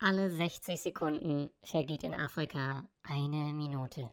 Alle 60 Sekunden vergeht in Afrika eine Minute.